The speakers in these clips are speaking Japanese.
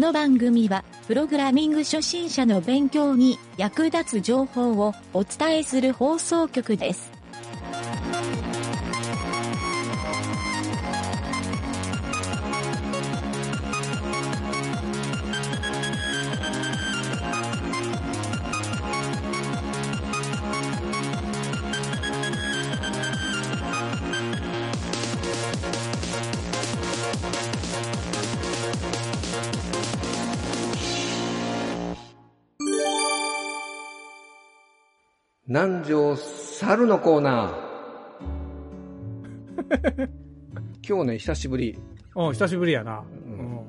この番組は、プログラミング初心者の勉強に役立つ情報をお伝えする放送局です。南條猿のコーナー。今日ね、久しぶり。うん、久しぶりやな。んうん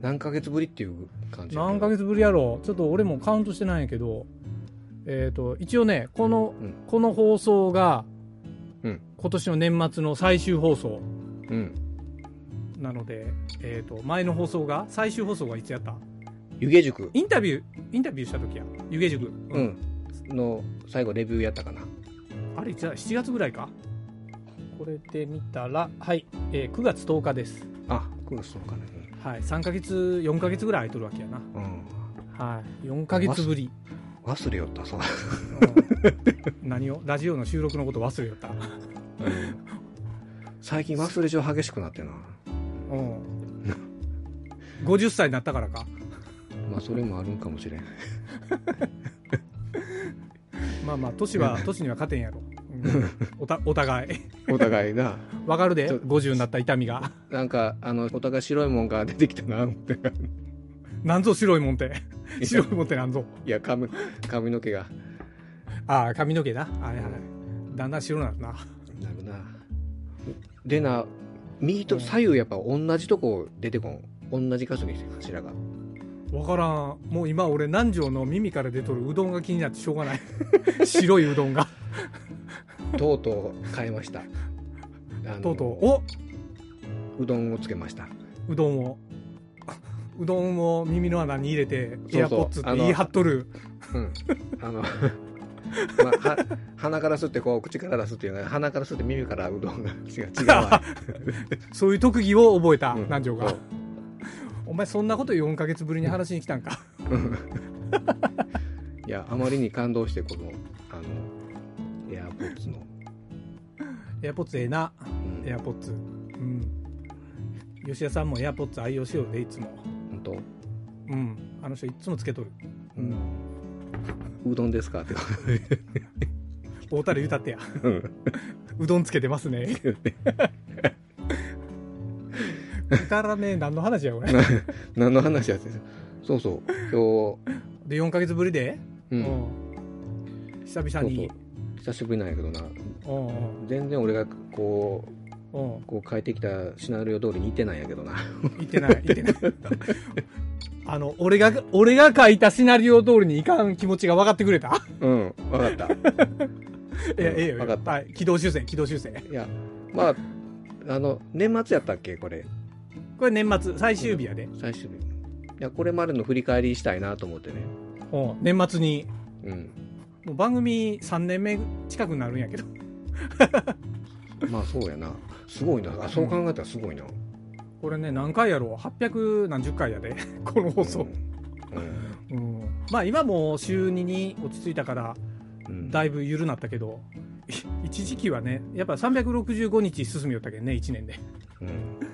何ヶ月ぶりっていう感じ。何ヶ月ぶりやろうちょっと俺もカウントしてないんやけど、えっ、と、一応ね、この、うんこの放送が、うん今年の年末の最終放送うん。なので、えっ、と、前の放送が、最終放送がいつやった？湯気塾。インタビュー、インタビューした時や。湯気塾。う。ん。の最後レビューやったかな。あれ、いつだ ?7 月ぐらいか？これで見たら、はい、えー9月10日です。あ、9月そうかね。はい、3ヶ月、4ヶ月ぐらい空いとるわけやな。うん。うんはい、4ヶ月ぶり。忘れよった、そう。うん何を？ラジオの収録のこと忘れよった。最近忘れ症激しくなってな。うん。50歳になったからか。まあ、それもあるんかもしれん。まあまあ、年は、年には勝てんやろ。うんおたお互い。お互いな。わかるでちょ ?50 になった痛みが。なんか、あの、お互い白いもんが出てきたな、思って。なんぞ白いもんって。白いもんってなんぞ。いや、髪、髪の毛が。ああ、髪の毛な。はいはい。だんだん白なるな。なるな。でな、右と左右やっぱ同じとこ出てこん。同じ箇所に柱が。わからん。もう今俺南條の耳から出とるうどんが気になってしょうがない。白いうどんが。とうとう変えました。とうとう。おうどんをつけました。うどんを。うどんを耳の穴に入れて、エアポッツって言い張っとる。うん。あの、まあ、は鼻から吸ってこう口から出すっていうのは鼻から吸って耳からうどんが違う違うわ そういう特技を覚えた、うん南條が。お前そんなこと4ヶ月ぶりに話しに来たんか。いやあまりに感動してこのあのエアポッツの、エアポッツええな。うんエアポッツ。うん。吉田さんもエアポッツ愛用しようで、いつも。本当？うん。あの人いつもつけとる。うん。うどんですか？って 大たる言うたってや。うん うどんつけてますね。くだらねえ、何の話や、これ。な 何の話やってそうそう。今で、4ヶ月ぶりで、日、うん。うん。久々に。久しぶりなんやけどな。うん全然俺がこううん。うんこう書いてきたシナリオ通りにいってないんやけどな。言ってない、言ってない。あの、俺が、俺が書いたシナリオ通りにいかん気持ちが分かってくれた？うん分かった。いや、ええよ。分かった。はい。軌道修正、軌道修正。いやまああの年末やったっけこれこれ年末、最終日やで。最終日いやこれまでの振り返りしたいなと思ってねうん。年末に、うんもう番組3年目近くなるんやけど。まあそうやなすごいなあそう考えたらすごいな、これね、何回やろう $800 何十回やで。この放送。うんうん。まあ今もう週2に落ち着いたから、うんだいぶ緩なったけど、い 一時期はね、やっぱ365日進みよったけんね、1年で。うん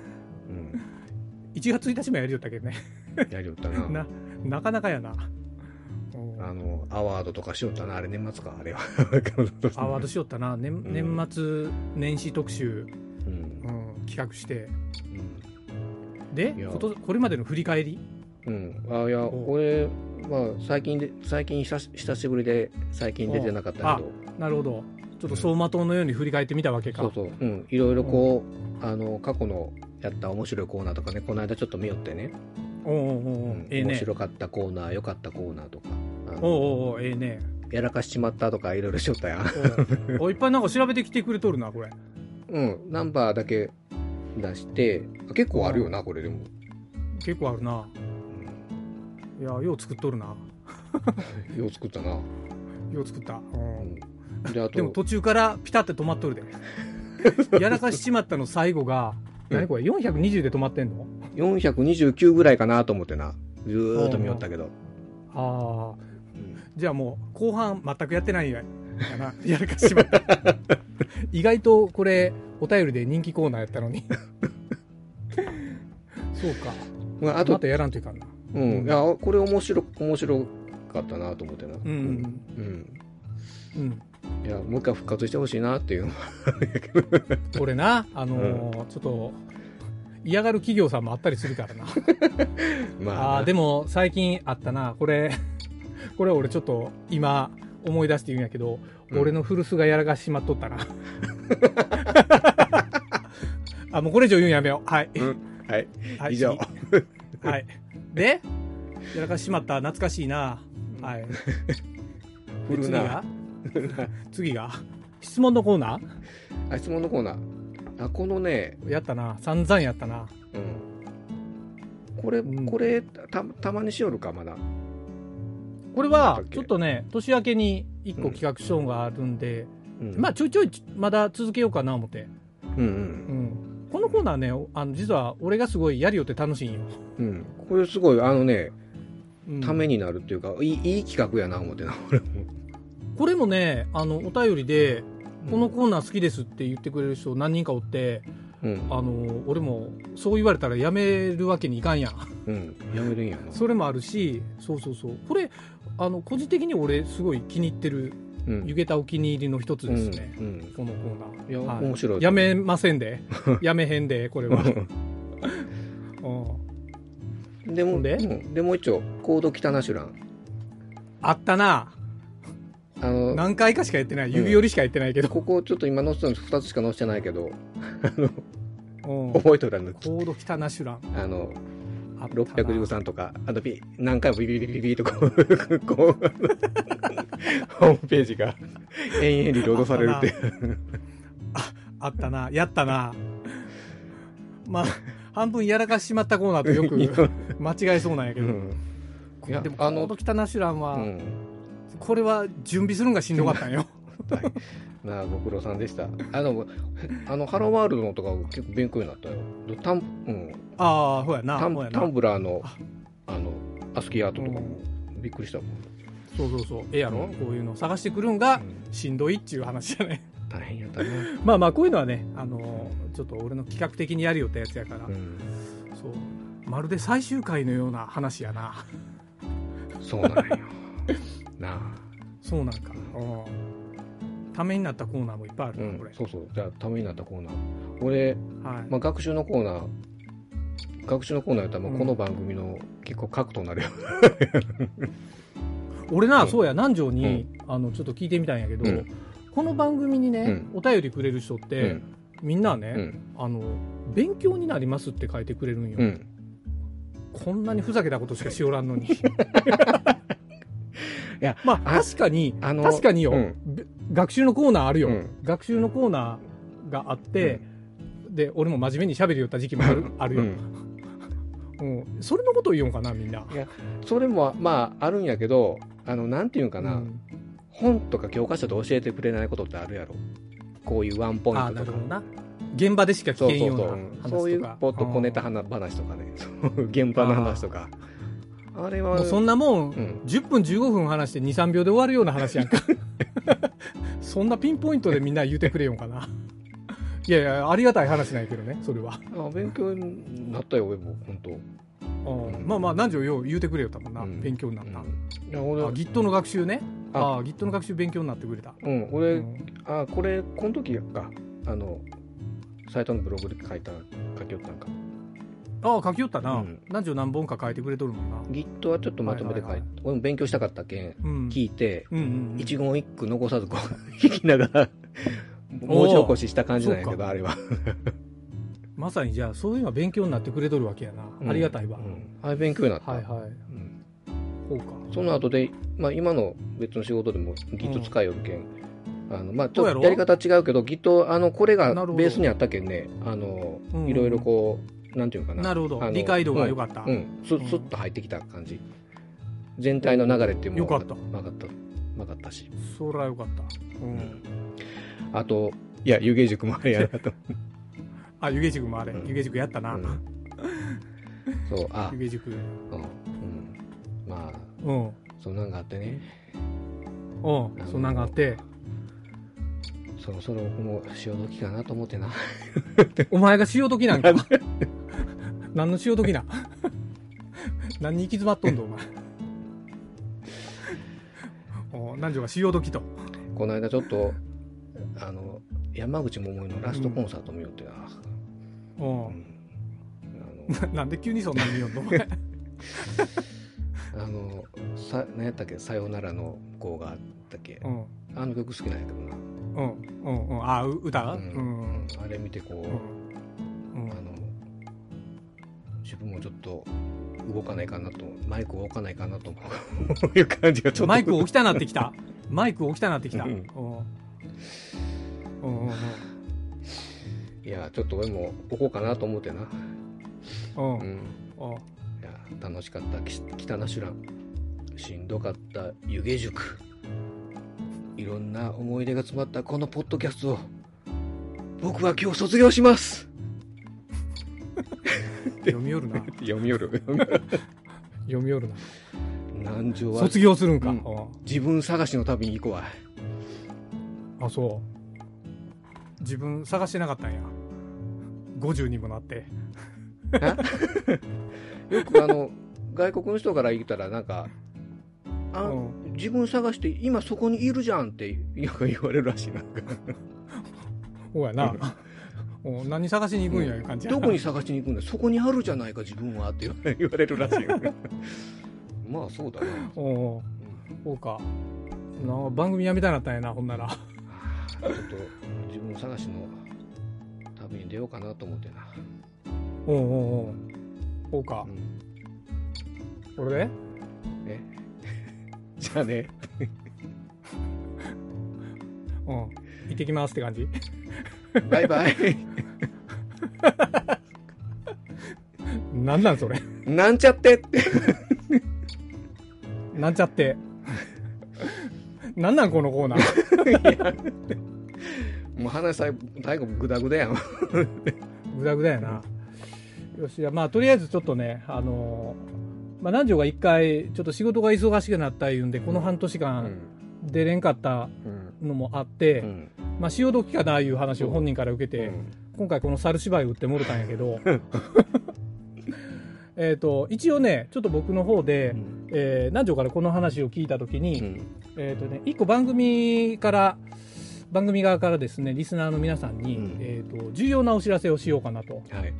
1月1日もやりよったけんね。うんやりよったな。な、なかなかやな。う。んあのアワードとかしよったなあれ年末かあれは。アワードしよったな、年ん。年末年始特集、うん。うん、企画して。うん。でこと、これまでの振り返り？うん、あいやお俺まあ最近で最近久し久しぶりで最近出てなかったけど。なるほど。ちょっと走馬灯のように振り返ってみたわけか。そうそう。うん。いろいろこう、あの過去のやった面白いコーナーとかねこの間ちょっと見よってね、おうおうおうおううんええね。面白かったコーナー良かったコーナーとかおうおうおうええね。やらかしちまったとかいろいろしよったやんおいっぱいなんか調べてきてくれとるな、これ。うんナンバーだけ出してあ結構あるよなこれでも、結構あるな。いや、よう作っとるな。うん、よう作ったな、よう作った。うんうん、でも途中からピタって止まっとるで。やらかしちまったの最後が、うん何これ、420で止まってんの？429ぐらいかなと思ってなずーっと見よったけど。ああ、うんじゃあもう、後半全くやってないんや。やな。やらかしまった。意外とこれ、お便りで人気コーナーやったのに。そうか。まあ、あとまた、やらんといかんな。うん。いや、これ面白、面白かったなと思ってな。うんうん。うん。いや、もう一回復活してほしいなっていう。これな、あのーちょっと、嫌がる企業さんもあったりするからな。まああー、でも最近あったな。これ、これ俺ちょっと今思い出して言うんやけど、うん俺の古巣がやらかしまっとったな。あ、もうこれ以上言うんやめよう。はい。うんはい。はい、以上次 はい。で、やらかしまった。懐かしいな。はい。振るな 次が。質問のコーナあ、質問のコーナー。あ、このね、ーやったな。散々やったな。うん。これ、うんこれ、た、たまにしよるか、まだ。これはちょっとね、年明けに一個企画書があるんで、うんまあ、ちょいちょい、まだ続けようかな思って。うんう。うんん。このコーナーね、あの、実は俺がすごいやりよって楽しいんよ。うん。これすごい、あのね、うんためになるっていうか、いい、いい企画やな、思ってな、俺も。これもね、あの、お便りで、うんこのコーナー好きですって言ってくれる人何人かおって、うん。あの、俺もそう言われたらやめるわけにいかんやん。うん。やめるんやな。それもあるし、そうそうそう。これ、あの、個人的に俺すごい気に入ってる、うん。湯桁お気に入りの一つですね。うん。このコーナー。いや、はい面白い。やめませんで。やめへんで、これは。うんでも、で？うんでもう一丁、コード北ナシュラン。あったな。あの、何回かしかやってない。指折りしかやってないけど。ここちょっと今載せたの2つしか載せてないけど、うん覚えとるあの、コード北ナシュラン。あの、あったな613とか、あとピ何回もビビビビビビとこう、こう、ホームページが延々リロードされるっていう。あったな。やったな。まあ、半分やらかしちまったコーナーとよく間違えそうなんやけど。うんいやでも、コあのード北ナシュランは、うん。これは準備するんがしんどかったんよ。なあ、ご苦労さんでした。あの、あの、ハローワールドのとか結構勉強になったよ。タン、うん、ああ、ほやな。タンほやなタンブラーのあ、あの、アスキーアートとかもびっくりしたもん。そうそうそう。ええやろ、うんこういうの探してくるんがうんしんどいっていう話じゃね。大変やったね。まあまあ、こういうのはね、あのーちょっと俺の企画的にやるよってやつやから、うん。そう。まるで最終回のような話やな。そうなんよ。なあ。そうなんか。うん。ためになったコーナーもいっぱいあるな、うんこれ。、そうそう。じゃあ、ためになったコーナー。俺、はい。まあ、学習のコーナー、学習のコーナーやったら、この番組の結構核となるよ。俺な、うんそうや、南條に、あの、ちょっと聞いてみたんやけど、うんこの番組にね、うお便りくれる人って、うん。みんなね、うん。あの、勉強になりますって書いてくれるんよ。うん。こんなにふざけたことしかしおらんのに。いやまあ、あ確かに、あの確かによ、うん。べ学習のコーナーあるよ。うん。学習のコーナーがあって、で、俺も真面目に喋りよった時期もあるあるよ、うん。うん。それのことを言おうかな、みんな。それも、まあ、あるんやけど、あの、なんていうんかな、うん。本とか教科書で教えてくれないことってあるやろ。こういうワンポイントとか。なるほ。どな。現場でしかそうそうそう聞けんようなう。ん話とか。そういうポッと小ネタうん話とかね、そう現場の話とか。あれは、もうそんなもん、うん10分15分話して2、3秒で終わるような話やんか。そんなピンポイントでみんな言うてくれよんかな。いやいや、ありがたい話なんやけどね、それは。あ勉強になったよ、俺も、本当。うんまあまあ、何時よう言うてくれよったもんな、うん勉強になった。うんいや、俺あ、Git の学習ね。あああ、Git の学習勉強になってくれた。うん、う俺、んあ、これ、この時か、あの、サイトのブログで書いた、書きよったんか。ああ、書きよったな。うん何時何本か書いてくれとるもんな。Git はちょっとまとめて書いて、はいはいはい俺も勉強したかったけ？ん、うん。聞いて、うんうんうん。一言一句残さずこう、聞きながら、文字起こしした感じなんやけど、あれは。まさにじゃあ、そういうのは勉強になってくれとるわけやな。ありがたいわ。うんあれ勉強になった。はいはい。うんそうか。その後で、まあ今の別の仕事でも Git 使いよるけん、あの、まあちょっとやり方違うけど、Git、あの、これがベースにあったけんね、あのうん、いろいろこう、なんていうかな。なるほど理解度が良かった。うん、すうんすっと入ってきた感じ。全体の流れっていうのもよかった分かった。分かったし。そらよかった。うん。あと、いや、湯気塾もあれやなと。あ、湯気塾もあれ。うん湯気塾やったな。うんそう、あ、湯気塾。うん。うんまあ、うん。そんなんがあってね、うん。そんなんがあって、そろそろ僕も潮時かなと思ってな。お前が潮時なんか。何の潮時な？何に行き詰まっとんだ、お前。お南條が潮時と？この間ちょっと、あの、山口百恵のラストコンサート見よってな。おうんあの なんで急にそんなに見よんの？あの、さ、何やったっけ、さよならの号があったっけ？うん。あの曲好きなんやけどな。うん。うん。うん。あ、う歌？ううんん。あれ見てこ自分もちょっと動かないかなと、マイクを置かないかなと いう感じがちょっと。マイク置きたなってきた。マイク置きたなってきた。ううん。いや、ちょっと俺も置こうかなと思ってな。うん。う。いや、楽しかった、き北ナシュラン。しんどかった湯気塾。いろんな思い出が詰まったこのポッドキャストを、僕は今日卒業します読み寄るな。読み寄る。読み寄るな。南條は卒業するんか。うんうん自分探しの旅に行こうわ。あ、そう。自分探してなかったんや。50にもなって。よくあの、外国の人から言ったらなんか、あ、うん自分探して今そこにいるじゃんってよく言われるらしいなんかそうやな。お何探しに行くんやいう感じやな。どこに探しに行くんだ？そこにあるじゃないか自分は。って 言われるらしい。まあそうだな、おおそうか。な番組やめたいなったんやな、ほんなら。ちょっと自分探しの旅に出ようかなと思ってな、おうおうおう。そうか。う。ん、これで？え？じゃあね。うん。行ってきますって感じバイバイなんなんそれ。なんちゃってってなんちゃって。なんなんこのコーナー。もう話さ最後グダグダやんぐだぐだやな。よし、まあとりあえずちょっとね、あのーまあ南條が一回、ちょっと仕事が忙しくなった言うんで、この半年う間ん出れんかったうん。のもあって、うん。まあ潮時かないう話を本人から受けて、今回この猿芝居打ってもろたんやけど、えっと、一応ね、ちょっと僕の方で、えー南條からこの話を聞いたときに、うん。えっ、とね、一個番組から、番組側からですね、リスナーの皆さんに、うん。えっ、と、重要なお知らせをしようかなと。はい。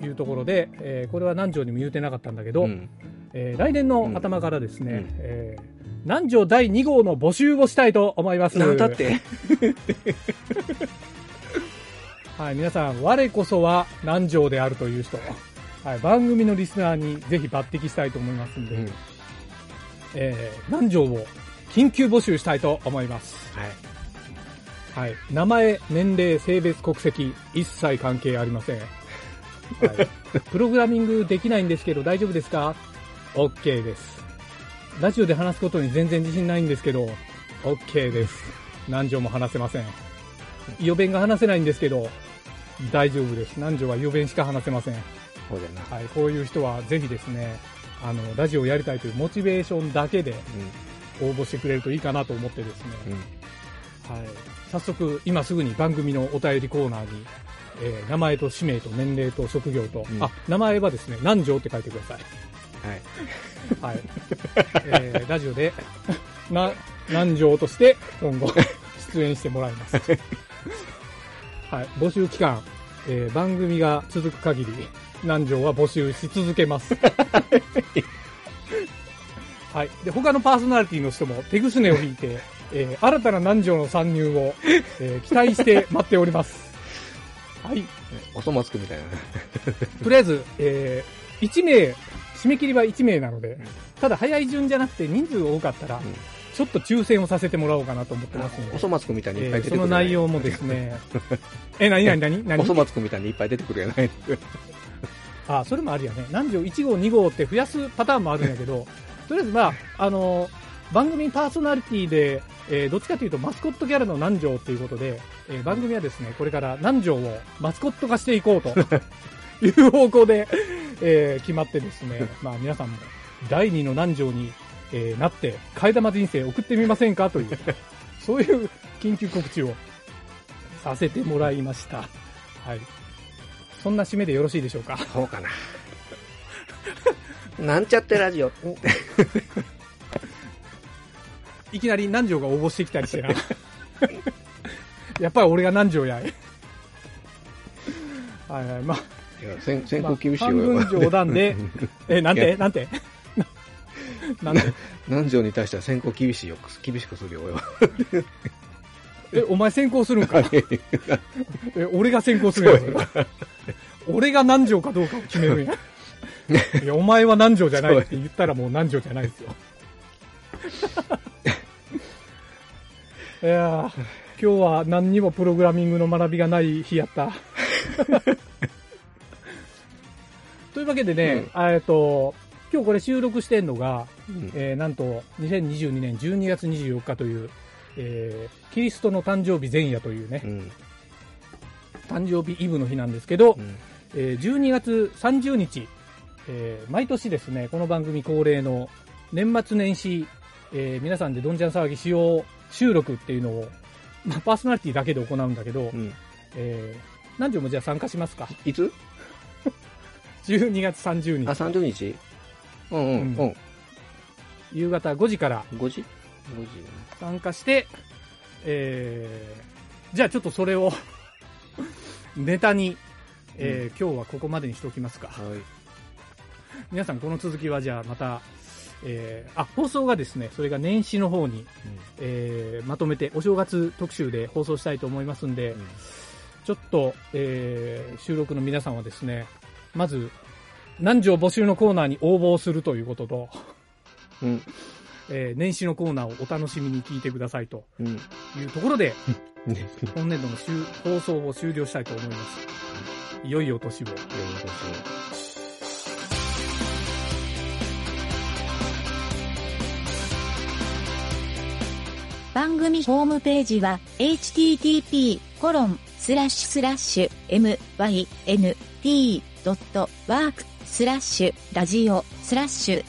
いうところで、えーこれは南條にも言うてなかったんだけど、うん。えー来年の頭からですね、うん。えー南條第2号の募集をしたいと思います。なんだって？はい、皆さん、我こそは南條であるという人、はい、番組のリスナーにぜひ抜擢したいと思いますんで、うんえー南條を緊急募集したいと思います。はいはい。名前、年齢、性別、国籍、一切関係ありません。はい。プログラミングできないんですけど大丈夫ですか ?OK です。ラジオで話すことに全然自信ないんですけど、OK です。南條も話せません。予弁が話せないんですけど、大丈夫です。南條は予弁しか話せません。そうだなはい。こういう人はぜひですね、あの、ラジオをやりたいというモチベーションだけで応募してくれるといいかなと思ってですね、うんうんはい、早速、今すぐに番組のお便りコーナーに、えー名前と氏名と年齢と職業と、うんあ、名前はですね、南條って書いてください。はい はい。えーラジオで、な、南條として今後 出演してもらいます。はい。募集期間、えー番組が続く限り、南條は募集し続けます。はい。で、他のパーソナリティの人も手ぐすねを引いて、えー新たな南條の参入を、えー期待して待っております。はい。おそ松くんみたいなとりあえず、えー1名、締め切りは1名なので、ただ早い順じゃなくて人数多かったら、ん。ちょっと抽選をさせてもらおうかなと思ってますので、おそ松くんみたいにいっぱいえーそ出てくるの内容もですね、え、なになになになにおそ松くんみたいにいっぱい出てくるやない。あ、それもあるよね。何条1号、2号って増やすパターンもあるんやけど、とりあえずまあ、あの番組パーソナリティで、えーどっちかというとマスコットキャラの南條っていうことで、えー番組はですね、これから南條をマスコット化していこうと いう方向で、えー決まってですね、まあ皆さんも第二の南條に、えーなって、替え玉人生送ってみませんかという、そういう緊急告知をさせてもらいました。はい。そんな締めでよろしいでしょうか？そうかな。なんちゃってラジオ。いきなり南條が応募してきたりしてな。やっぱり俺が南條やい。はいはい、まあ、先先まあ行厳しい半分よ。冗談で、え、なんてなんて？な なんて？南條に対しては先行厳しいよ。厳しくするよ、俺は。え、お前先行するんか？え、俺が先行するんや。俺が南條かどうかを決めるんや？いや、お前は南條じゃないって言ったらもう南條じゃないですよ。いやー今日は何にもプログラミングの学びがない日やった。というわけでね、えっと、今日これ収録してんのが、うん。えーなんと2022年12月24日という、えーキリストの誕生日前夜というねう、ん。誕生日イブの日なんですけど、うん。えー12月30日、えー毎年ですね、この番組恒例の年末年始、えー皆さんでどんちゃん騒ぎしよう収録っていうのを、まあ、パーソナリティだけで行うんだけど、うん。えー何時もじゃあ参加しますか。いつ？?12 月30あ、日、30日？うんうんうんうん。夕方5時から5時 ?5 時参加して、えーじゃあちょっとそれを ネタに、えー今日はここまでにしておきますか。はい。皆さんこの続きはじゃあまた、えーあ、放送がですね、それが年始の方に、えーまとめてお正月特集で放送したいと思いますんで、うんちょっと、えー収録の皆さんはですね、まず、南條募集のコーナーに応募をするということと、うん。えー年始のコーナーをお楽しみに聞いてくださいとうん。いうところで、ね。本年度の終放送を終了したいと思います。いよいよ年を。番組ホームページは http:// mynt.work スラッシュラジオスラッシュ